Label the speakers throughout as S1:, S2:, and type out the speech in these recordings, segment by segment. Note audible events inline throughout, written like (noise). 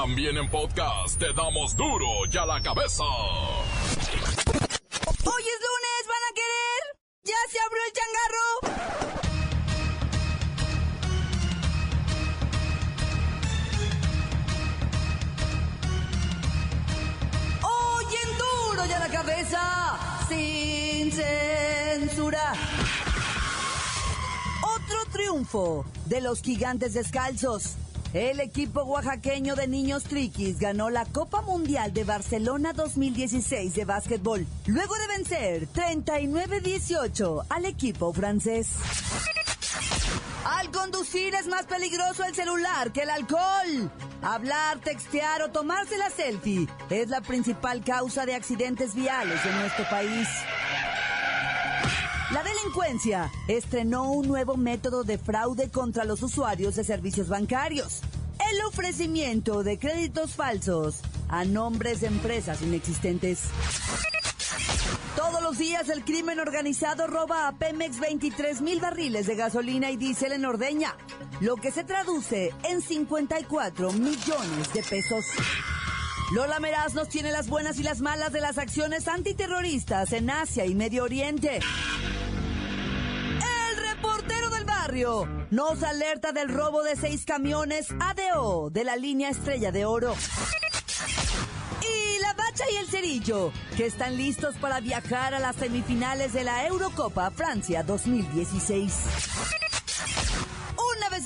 S1: También en podcast te damos duro y a la cabeza.
S2: Hoy es lunes, ¿van a querer? ¡Ya se abrió el changarro! Hoy en duro y a la cabeza, sin censura. Otro triunfo de los gigantes descalzos. El equipo oaxaqueño de niños triquis ganó la Copa Mundial de Barcelona 2016 de básquetbol, luego de vencer 39-18 al equipo francés. Al conducir es más peligroso el celular que el alcohol. Hablar, textear o tomarse la selfie es la principal causa de accidentes viales en nuestro país. La delincuencia estrenó un nuevo método de fraude contra los usuarios de servicios bancarios. El ofrecimiento de créditos falsos a nombres de empresas inexistentes. Todos los días el crimen organizado roba a Pemex 23 mil barriles de gasolina y diésel en Ordeña, lo que se traduce en 54 millones de pesos. Lola Meraz nos tiene las buenas y las malas de las acciones antiterroristas en Asia y Medio Oriente. El reportero del barrio nos alerta del robo de seis camiones ADO de la línea Estrella de Oro. Y la Bacha y el Cerillo, que están listos para viajar a las semifinales de la Eurocopa Francia 2016.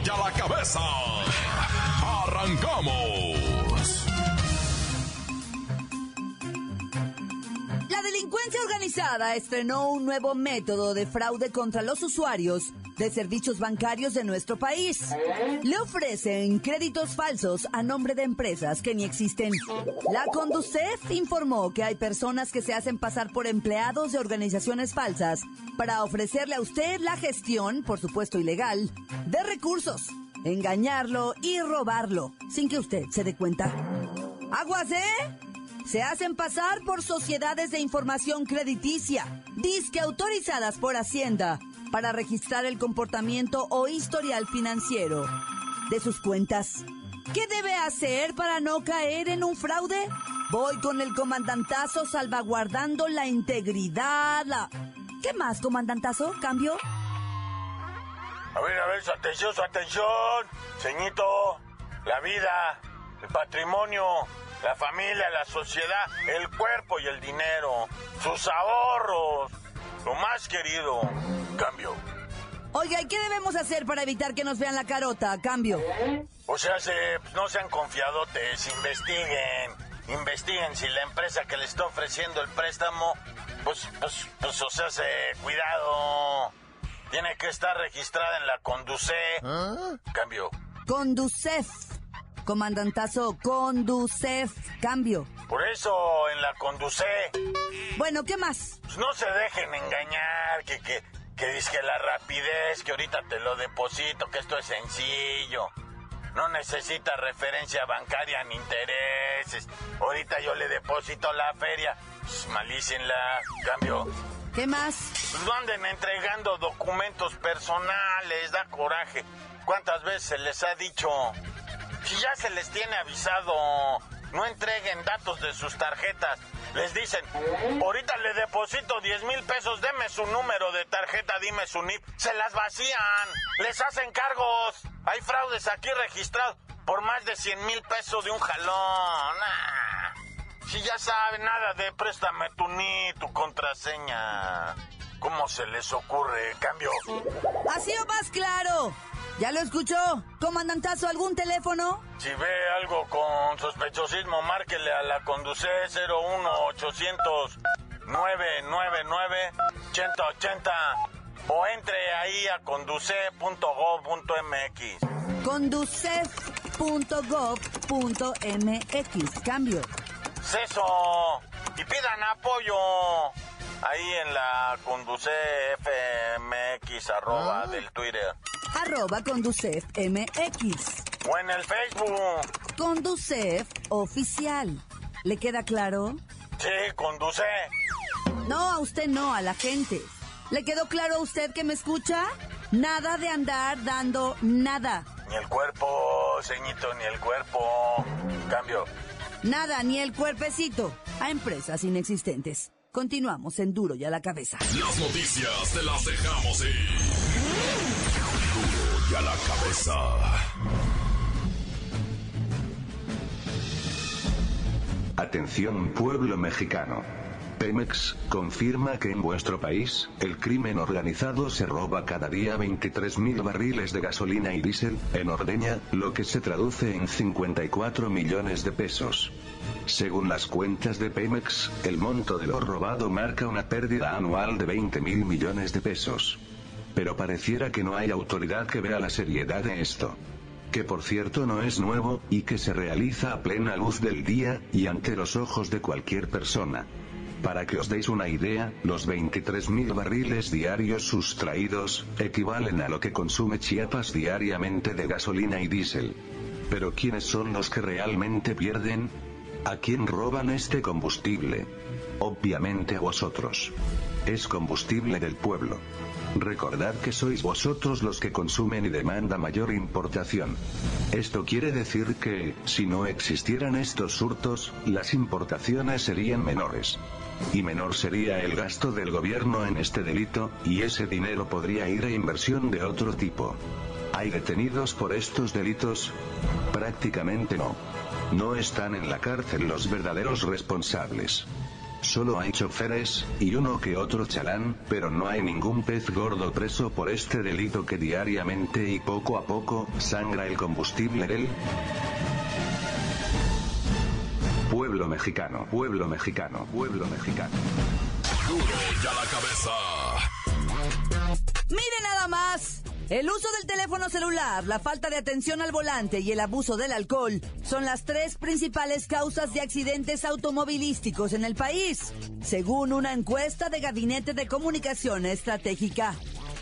S1: Duro y a la cabeza. Arrancamos.
S2: La delincuencia organizada estrenó un nuevo método de fraude contra los usuarios de servicios bancarios de nuestro país. Le ofrecen créditos falsos a nombre de empresas que ni existen. La Conducef informó que hay personas que se hacen pasar por empleados de organizaciones falsas para ofrecerle a usted la gestión, por supuesto ilegal, de recursos, engañarlo y robarlo sin que usted se dé cuenta. ¡Aguas, eh! Se hacen pasar por sociedades de información crediticia, disque autorizadas por Hacienda, para registrar el comportamiento o historial financiero de sus cuentas. ¿Qué debe hacer para no caer en un fraude? Voy con el comandantazo salvaguardando la integridad. La... ¿Qué más, comandantazo? ¿Cambio?
S3: A ver, a ver, su atención, su atención. Ceñito, la vida, el patrimonio, la familia, la sociedad, el cuerpo y el dinero, sus ahorros, lo más querido. Cambio.
S2: Oiga, ¿y qué debemos hacer para evitar que nos vean la carota? Cambio.
S3: O sea, se, pues, no sean confiadotes, investiguen. Investiguen si la empresa que le está ofreciendo el préstamo, pues, pues, pues, o sea, se, cuidado. Tiene que estar registrada en la Conduce. Cambio.
S2: Conducef. Comandantazo, Conducef. Cambio.
S3: Por eso, en la Conduce,
S2: Bueno, ¿qué más?
S3: pues no se dejen engañar, que, que, que dice que la rapidez, que ahorita te lo deposito, que esto es sencillo. No necesita referencia bancaria ni intereses. Ahorita yo le deposito la feria. Pues, malícenla. Cambio.
S2: ¿Qué más?
S3: Pues no anden entregando documentos personales, da coraje. ¿Cuántas veces se les ha dicho? Si ya se les tiene avisado, no entreguen datos de sus tarjetas. Les dicen, ahorita le deposito 10 mil pesos, deme su número de tarjeta, dime su NIP. Se las vacían, les hacen cargos. Hay fraudes aquí registrados por más de 100 mil pesos de un jalón. Ah. Si ya saben nada de préstame tu NIP, tu contraseña. ¿Cómo se les ocurre? Cambio.
S2: Así o más claro. ¿Ya lo escuchó? Comandantazo, ¿algún teléfono?
S3: Si ve algo con sospechosismo, márquele a la Conduce 01800 999 8080 o entre ahí a conduce.gov.mx.
S2: Conducef. .gov.mx. Cambio.
S3: Eso. Y pidan apoyo ahí en la Conduce FMX arroba del Twitter.
S2: Arroba Conducef MX.
S3: O en el Facebook.
S2: Conducef Oficial. ¿Le queda claro?
S3: Sí, conduce.
S2: No, a usted no, a la gente. ¿Le quedó claro a usted que me escucha? Nada de andar dando nada.
S3: Ni el cuerpo, ceñito, ni el cuerpo. Cambio.
S2: Nada, ni el cuerpecito. A empresas inexistentes. Continuamos en Duro y a la cabeza.
S1: Las noticias te las dejamos ir. A la cabeza.
S4: Atención pueblo mexicano. Pemex confirma que en vuestro país, el crimen organizado se roba cada día 23.000 barriles de gasolina y diésel, en ordeña, lo que se traduce en 54 millones de pesos. Según las cuentas de Pemex, el monto de lo robado marca una pérdida anual de 20.000 millones de pesos. Pero pareciera que no hay autoridad que vea la seriedad de esto que por cierto no es nuevo, y que se realiza a plena luz del día, y ante los ojos de cualquier persona. Para que os deis una idea, los 23.000 barriles diarios sustraídos, equivalen a lo que consume Chiapas diariamente de gasolina y diésel. Pero ¿quiénes son los que realmente pierden? ¿A quién roban este combustible? Obviamente a vosotros. Es combustible del pueblo. Recordad que sois vosotros los que consumen y demanda mayor importación. Esto quiere decir que, si no existieran estos hurtos, las importaciones serían menores. Y menor sería el gasto del gobierno en este delito, y ese dinero podría ir a inversión de otro tipo. ¿Hay detenidos por estos delitos? Prácticamente no. No están en la cárcel los verdaderos responsables. Solo hay choferes, y uno que otro chalán, pero no hay ningún pez gordo preso por este delito que diariamente y poco a poco, sangra el combustible del pueblo mexicano, pueblo mexicano, pueblo mexicano.
S1: Duro y a la cabeza.
S2: Mire nada más. El uso del teléfono celular, la falta de atención al volante y el abuso del alcohol son las tres principales causas de accidentes automovilísticos en el país, según una encuesta de Gabinete de Comunicación Estratégica.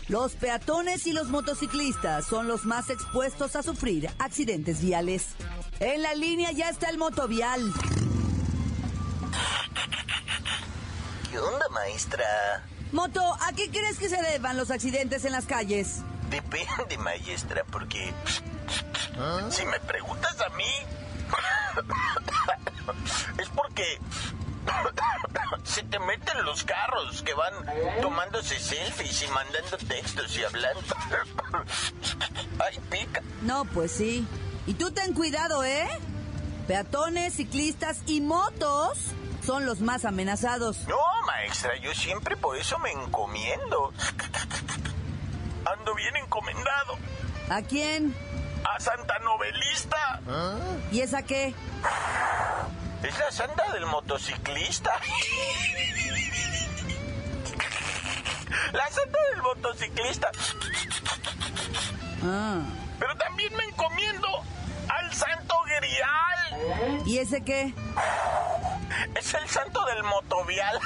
S2: Los peatones y los motociclistas son los más expuestos a sufrir accidentes viales. En la línea ya está el motovial.
S3: ¿Qué onda, maestra?
S2: Moto, ¿a qué crees que se deban los accidentes en las calles?
S3: Depende, maestra, porque si me preguntas a mí, (coughs) es porque (coughs) se te meten los carros que van tomándose selfies y mandando textos y hablando. (coughs) Ay, pica.
S2: No, pues sí. Y tú ten cuidado, ¿eh? Peatones, ciclistas y motos son los más amenazados.
S3: No, maestra, yo siempre por eso me encomiendo. Ando bien encomendado.
S2: ¿A quién?
S3: A Santa Novelista.
S2: ¿Y esa qué?
S3: Es la santa del motociclista. La santa del motociclista.
S2: Ah.
S3: Pero también me encomiendo al santo grial.
S2: ¿Y ese qué?
S3: Es el santo del motovial.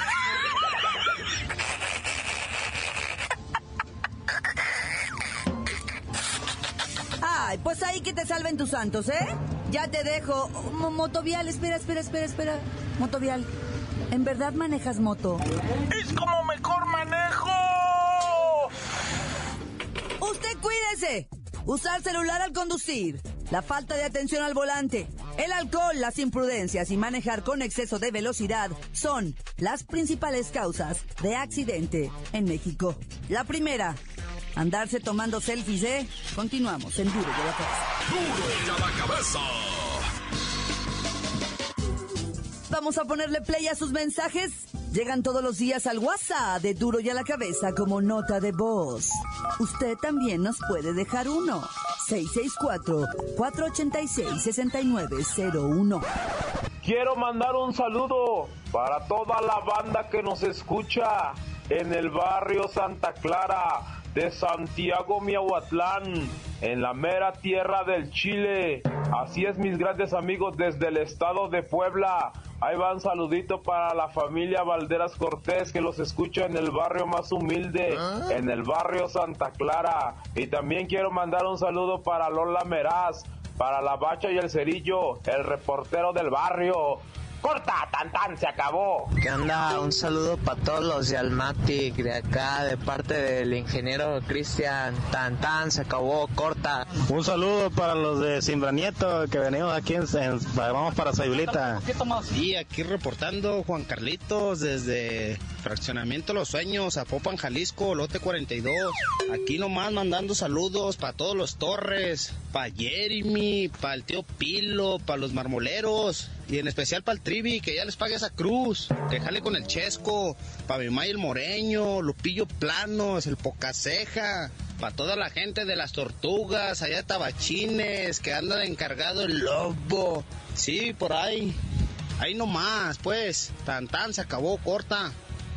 S2: Ay, pues ahí que te salven tus santos, ¿eh? Ya te dejo. Mo- motovial, espera, espera, espera, espera. Motovial. ¿En verdad manejas moto?
S3: Es como mejor manejo.
S2: Usted cuídese. Usar celular al conducir. La falta de atención al volante. El alcohol, las imprudencias y manejar con exceso de velocidad son las principales causas de accidente en México. La primera, andarse tomando selfies, ¿eh? Continuamos en Duro de la Cabeza.
S1: Duro y a la cabeza.
S2: Vamos a ponerle play a sus mensajes. Llegan todos los días al WhatsApp de Duro y a la Cabeza como nota de voz. Usted también nos puede dejar uno. 664-486-6901.
S5: Quiero mandar un saludo para toda la banda que nos escucha en el barrio Santa Clara de Santiago Miahuatlán, en la mera tierra del Chile. Así es, mis grandes amigos desde el estado de Puebla. Ahí va un saludito para la familia Valderas Cortés que los escucha en el barrio más humilde, ¿Ah? en el barrio Santa Clara. Y también quiero mandar un saludo para Lola Meraz, para la Bacha y el Cerillo, el reportero del barrio. ¡Corta! ¡Tan, tan! ¡Se acabó!
S6: ¿Qué onda? Un saludo para todos los de Almatic, de acá, de parte del ingeniero Cristian. ¡Tan, tan! ¡Se acabó! ¡Corta!
S7: Un saludo para los de Simbranieto, que venimos aquí en... vamos para Sayulita.
S8: Y aquí reportando Juan Carlitos desde Fraccionamiento Los Sueños, a Popan, Jalisco, lote 42. Aquí nomás mandando saludos para todos los Torres, para Jeremy, para el tío Pilo, para los marmoleros y en especial para el Trivi, que ya les pague esa cruz, que con el Chesco, para mi May el Moreño, Lupillo Planos, el Pocaceja, para toda la gente de las tortugas, allá Tabachines, que andan encargado el lobo. Sí, por ahí. Ahí nomás, pues. Tan tan se acabó, corta.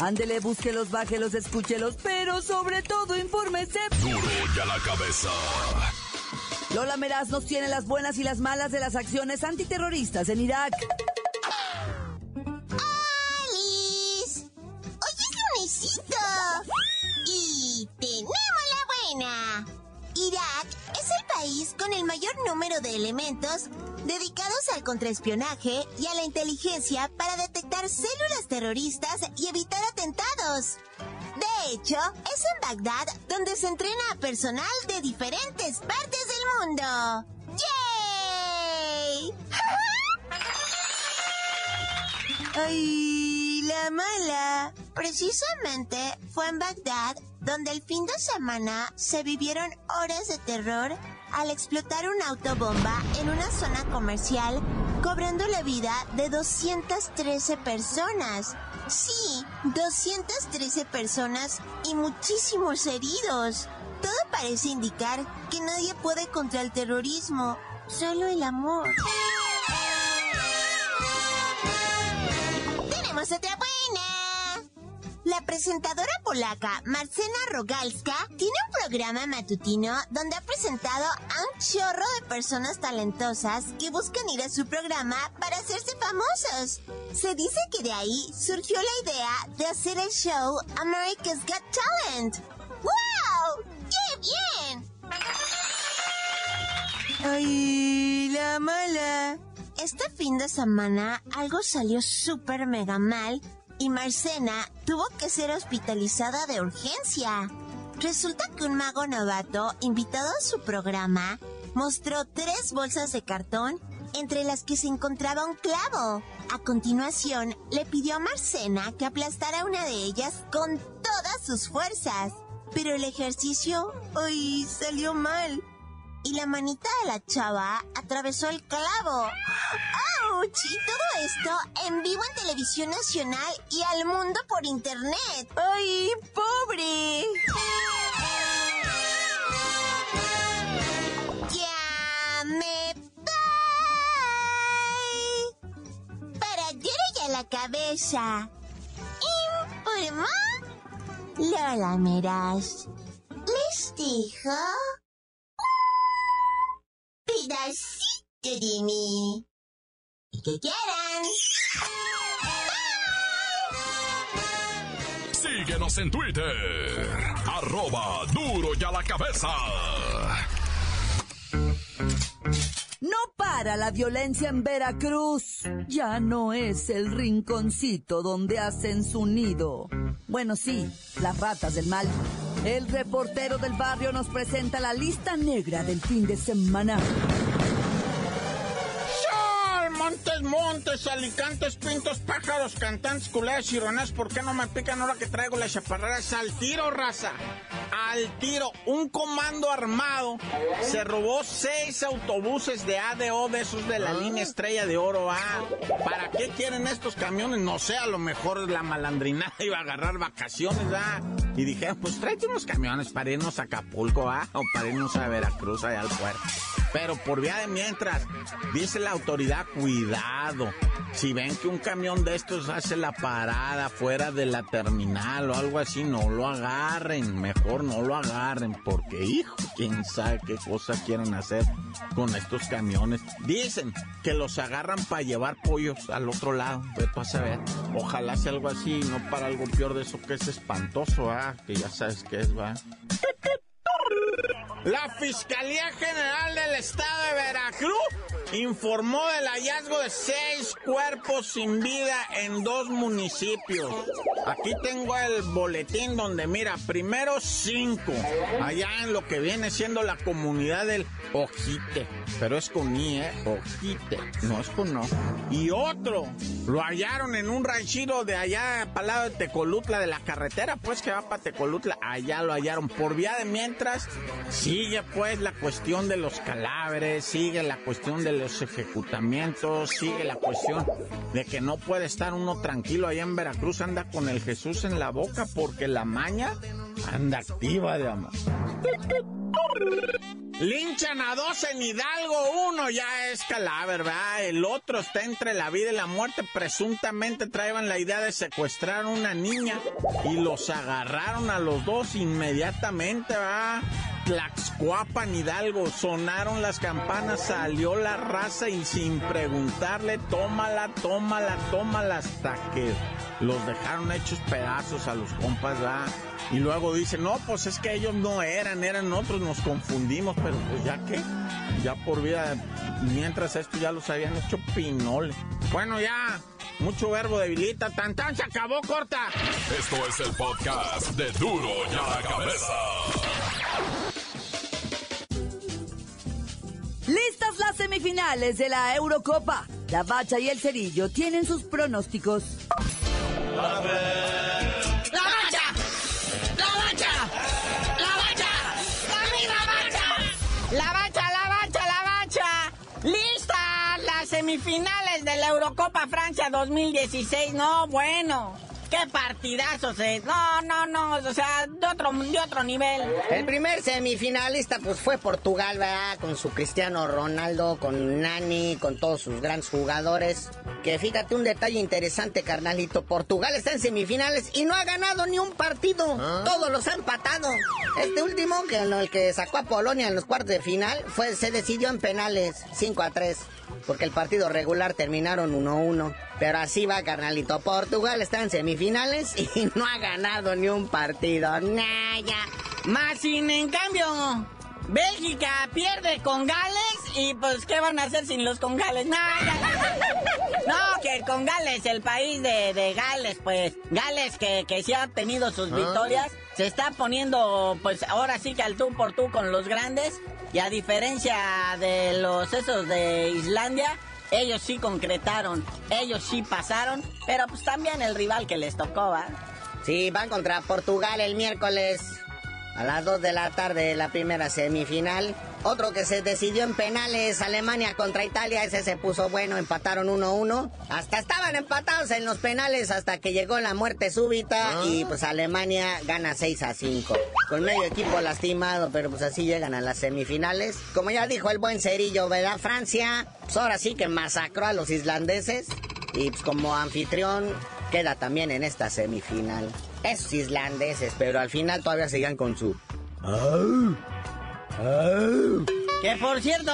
S2: Ándele, búsquelos, bájelos, escúchelos, pero sobre todo infórmese.
S1: Duro y a la Cabeza.
S2: Lola Meraz nos tiene las buenas y las malas de las acciones antiterroristas en Irak.
S9: ¡Alice! ¡Hoy es lunesito! Y tenemos la buena. Irak es el país con el mayor número de elementos dedicados al contraespionaje y a la inteligencia para detectar células terroristas y evitar atentados. De hecho, es en Bagdad donde se entrena a personal de diferentes partes del mundo. ¡Yay! ¡Ay, la mala! Precisamente fue en Bagdad donde el fin de semana se vivieron horas de terror al explotar una autobomba en una zona comercial, cobrando la vida de 213 personas. Sí, 213 personas y muchísimos heridos. Todo parece indicar que nadie puede contra el terrorismo, solo el amor. La presentadora polaca Marcena Rogalska tiene un programa matutino donde ha presentado a un chorro de personas talentosas que buscan ir a su programa para hacerse famosos. Se dice que de ahí surgió la idea de hacer el show America's Got Talent. ¡Wow! ¡Qué bien! ¡Ay, la mala! Este fin de semana algo salió súper mega mal y Marcena tuvo que ser hospitalizada de urgencia. Resulta que un mago novato, invitado a su programa, mostró tres bolsas de cartón entre las que se encontraba un clavo. A continuación, le pidió a Marcena que aplastara una de ellas con todas sus fuerzas. Pero el ejercicio hoy salió mal. Y la manita de la chava atravesó el clavo. Y todo esto en vivo en televisión nacional y al mundo por internet. ¡Ay, pobre! ¡Ya me! Para ya la cabeza. Informó Lola Meras. Les dijo... y que quieran.
S1: Síguenos en Twitter, arroba duro y a la cabeza.
S2: No para la violencia en Veracruz. Ya no es el rinconcito donde hacen su nido. Bueno, sí, las ratas del mal. El reportero del barrio nos presenta la lista negra del fin de semana.
S10: Montes
S11: Montes, Alicantes, Pintos, Pájaros, Cantantes, Culeras, Chironas, ¿por qué no me pican ahora que traigo las chaparreras al tiro, raza? Al tiro, un comando armado se robó seis autobuses de ADO de esos de la línea Estrella de Oro. Ah, ¿para qué quieren estos camiones? No sé, a lo mejor la malandrinada (laughs) iba a agarrar vacaciones, ah. Y dije, pues tráete unos camiones para irnos a Acapulco, ah, o para irnos a Veracruz, allá al puerto. Pero por vía de mientras, dice la autoridad, cuidado. Si ven que un camión de estos hace la parada fuera de la terminal o algo así, no lo agarren. Mejor no lo agarren, porque hijo, quién sabe qué cosa quieren hacer con estos camiones. Dicen que los agarran para llevar pollos al otro lado. Pues saber. Ojalá sea algo así, no para algo peor de eso que es espantoso, ah, que ya sabes qué es, va. La Fiscalía General del Estado de Veracruz informó del hallazgo de seis cuerpos sin vida en dos municipios. Aquí tengo el boletín donde mira, primero cinco, allá en lo que viene siendo la comunidad del Ojite, pero es con I, ¿eh? Ojite, no es con no. Y otro, lo hallaron en un ranchito de allá, para lado de Tecolutla, de la carretera, pues que va para Tecolutla, allá lo hallaron. Por vía de mientras, sigue pues la cuestión de los cadáveres, sigue la cuestión de los ejecutamientos, sigue la cuestión de que no puede estar uno tranquilo allá en Veracruz, anda con el Jesús en la boca porque la maña anda activa de amor. Linchan a dos en Hidalgo, uno ya es cadáver, ¿verdad? El otro está entre la vida y la muerte. Presuntamente traían la idea de secuestrar a una niña y los agarraron a los dos inmediatamente, ¿verdad? Tlaxcuapan, Hidalgo, sonaron las campanas, salió la raza y sin preguntarle, tómala, tómala, tómala, hasta que los dejaron hechos pedazos a los compas, ¿verdad? Y luego dice, no, pues es que ellos no eran, eran otros, nos confundimos, pero pues ya que, ya por vida, mientras esto ya los habían hecho pinole. Bueno, ya, mucho verbo debilita, tan tan se acabó, corta.
S1: Esto es el podcast de Duro ya la cabeza.
S2: Listas las semifinales de la Eurocopa. La Bacha y el Cerillo tienen sus pronósticos.
S10: ¡La bacha! ¡La bacha! ¡La bacha! ¡La bacha!
S12: La bacha, la bacha, la bacha. Listas las semifinales de la Eurocopa Francia 2016. No, bueno. ¡Qué partidazos! Eh. No, no, no, o sea, de otro, de otro nivel.
S13: El primer semifinalista pues fue Portugal, ¿verdad? Con su Cristiano Ronaldo, con Nani, con todos sus grandes jugadores. Que fíjate un detalle interesante, carnalito. Portugal está en semifinales y no ha ganado ni un partido. Todos los ha empatado. Este último, que el que sacó a Polonia en los cuartos de final, fue, se decidió en penales, 5 a 3. Porque el partido regular terminaron 1-1. Pero así va, carnalito. Portugal está en semifinales (laughs) y no ha ganado ni un partido. Naya.
S12: Más sin en cambio, Bélgica pierde con Gales y pues ¿qué van a hacer sin los congales? Nada. No, que con Gales, el país de, de Gales, pues Gales que, que sí ha tenido sus victorias, se está poniendo pues ahora sí que al tú por tú con los grandes y a diferencia de los esos de Islandia, ellos sí concretaron, ellos sí pasaron, pero pues también el rival que les tocó, ¿va?
S13: Sí, van contra Portugal el miércoles a las 2 de la tarde la primera semifinal. Otro que se decidió en penales, Alemania contra Italia, ese se puso bueno, empataron 1-1. Hasta estaban empatados en los penales hasta que llegó la muerte súbita y pues Alemania gana 6 a 5. Con medio equipo lastimado, pero pues así llegan a las semifinales. Como ya dijo el buen Cerillo, ¿verdad? Francia, pues ahora sí que masacró a los islandeses y pues como anfitrión queda también en esta semifinal. Esos islandeses, pero al final todavía seguían con su...
S12: Que por cierto,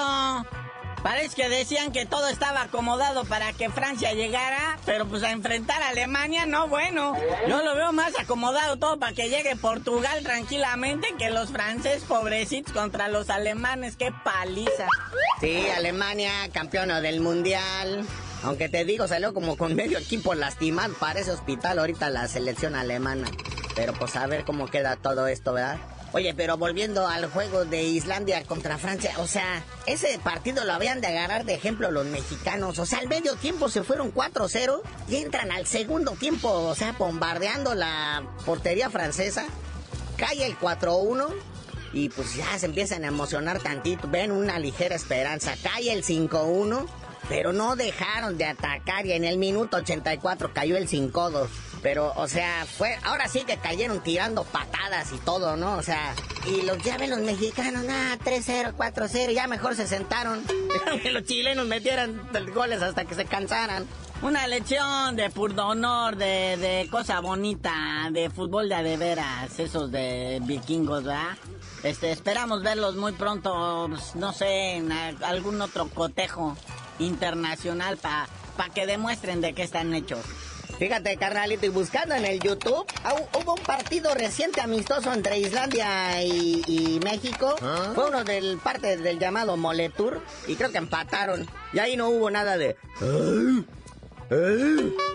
S12: parece que decían que todo estaba acomodado para que Francia llegara, pero pues a enfrentar a Alemania, no, bueno. Yo lo veo más acomodado todo para que llegue Portugal tranquilamente que los franceses pobrecitos contra los alemanes, qué paliza.
S13: Sí, Alemania, campeona del mundial. Aunque te digo, salió como con medio equipo lastimado para ese hospital ahorita la selección alemana. Pero pues a ver cómo queda todo esto, ¿verdad? Oye, pero volviendo al juego de Islandia contra Francia, o sea, ese partido lo habían de agarrar de ejemplo los mexicanos. O sea, al medio tiempo se fueron 4-0 y entran al segundo tiempo, o sea, bombardeando la portería francesa. Cae el 4-1 y pues ya se empiezan a emocionar tantito. Ven una ligera esperanza. Cae el 5-1 pero no dejaron de atacar y en el minuto 84 cayó el 5-2. Pero, o sea, fue, ahora sí que cayeron tirando patadas y todo, ¿no? O sea, y los ya ven los mexicanos, nada, 3-0, 4-0, ya mejor se sentaron. (laughs) que los chilenos metieran goles hasta que se cansaran.
S12: Una lección de purdonor, de, de cosa bonita, de fútbol de adeveras, esos de vikingos, ¿verdad? Este, esperamos verlos muy pronto, pues, no sé, en algún otro cotejo internacional para pa que demuestren de qué están hechos.
S13: Fíjate, carnalito, y buscando en el YouTube, hubo un partido reciente amistoso entre Islandia y, México. ¿Ah? Fue uno del parte del llamado Moletour y creo que empataron. Y ahí no hubo nada de...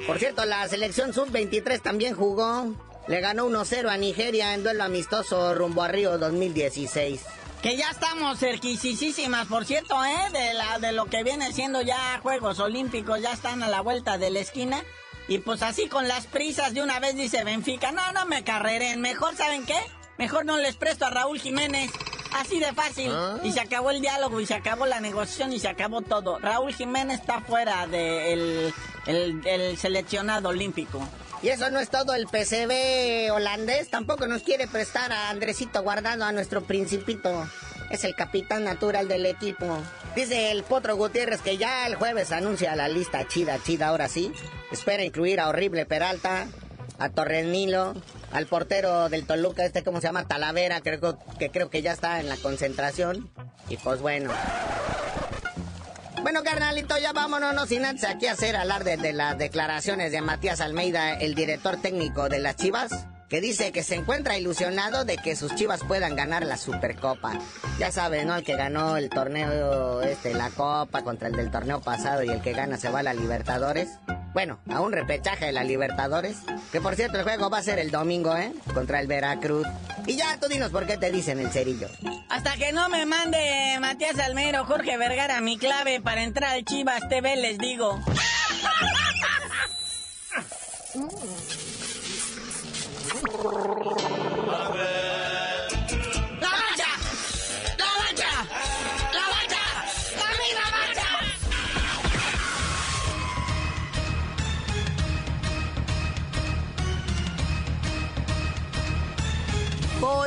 S13: Por cierto, la selección sub-23 también jugó. Le ganó 1-0 a Nigeria en duelo amistoso rumbo a Río 2016.
S12: Que ya estamos cerquisísimas, por cierto, ¿eh? De, la, de lo que viene siendo ya Juegos Olímpicos, ya están a la vuelta de la esquina. Y pues así con las prisas de una vez dice Benfica, no, no me carreren, mejor, ¿saben qué? Mejor no les presto a Raúl Jiménez. Así de fácil. ¿Ah? Y se acabó el diálogo y se acabó la negociación y se acabó todo. Raúl Jiménez está fuera del el seleccionado olímpico.
S13: Y eso no es todo, el PCB holandés tampoco nos quiere prestar a Andresito Guardado, a nuestro principito. Es el capitán natural del equipo. Dice el Potro Gutiérrez que ya el jueves anuncia la lista chida, chida, ahora sí. Espera incluir a Horrible Peralta, a Torres Nilo, al portero del Toluca, este, ¿cómo se llama? Talavera, creo que creo que ya está en la concentración. Y pues bueno. Bueno, carnalito, ya vámonos, no sin antes aquí hacer alarde de las declaraciones de Matías Almeida, el director técnico de las Chivas que dice que se encuentra ilusionado de que sus chivas puedan ganar la Supercopa. Ya saben, ¿no? El que ganó el torneo, este, la Copa contra el del torneo pasado y el que gana se va a la Libertadores. Bueno, a un repechaje de la Libertadores. Que por cierto, el juego va a ser el domingo, ¿eh? Contra el Veracruz. Y ya, tú dinos por qué te dicen el cerillo.
S12: Hasta que no me mande Matías Almero, Jorge Vergara mi clave para entrar al Chivas TV, les digo. (laughs)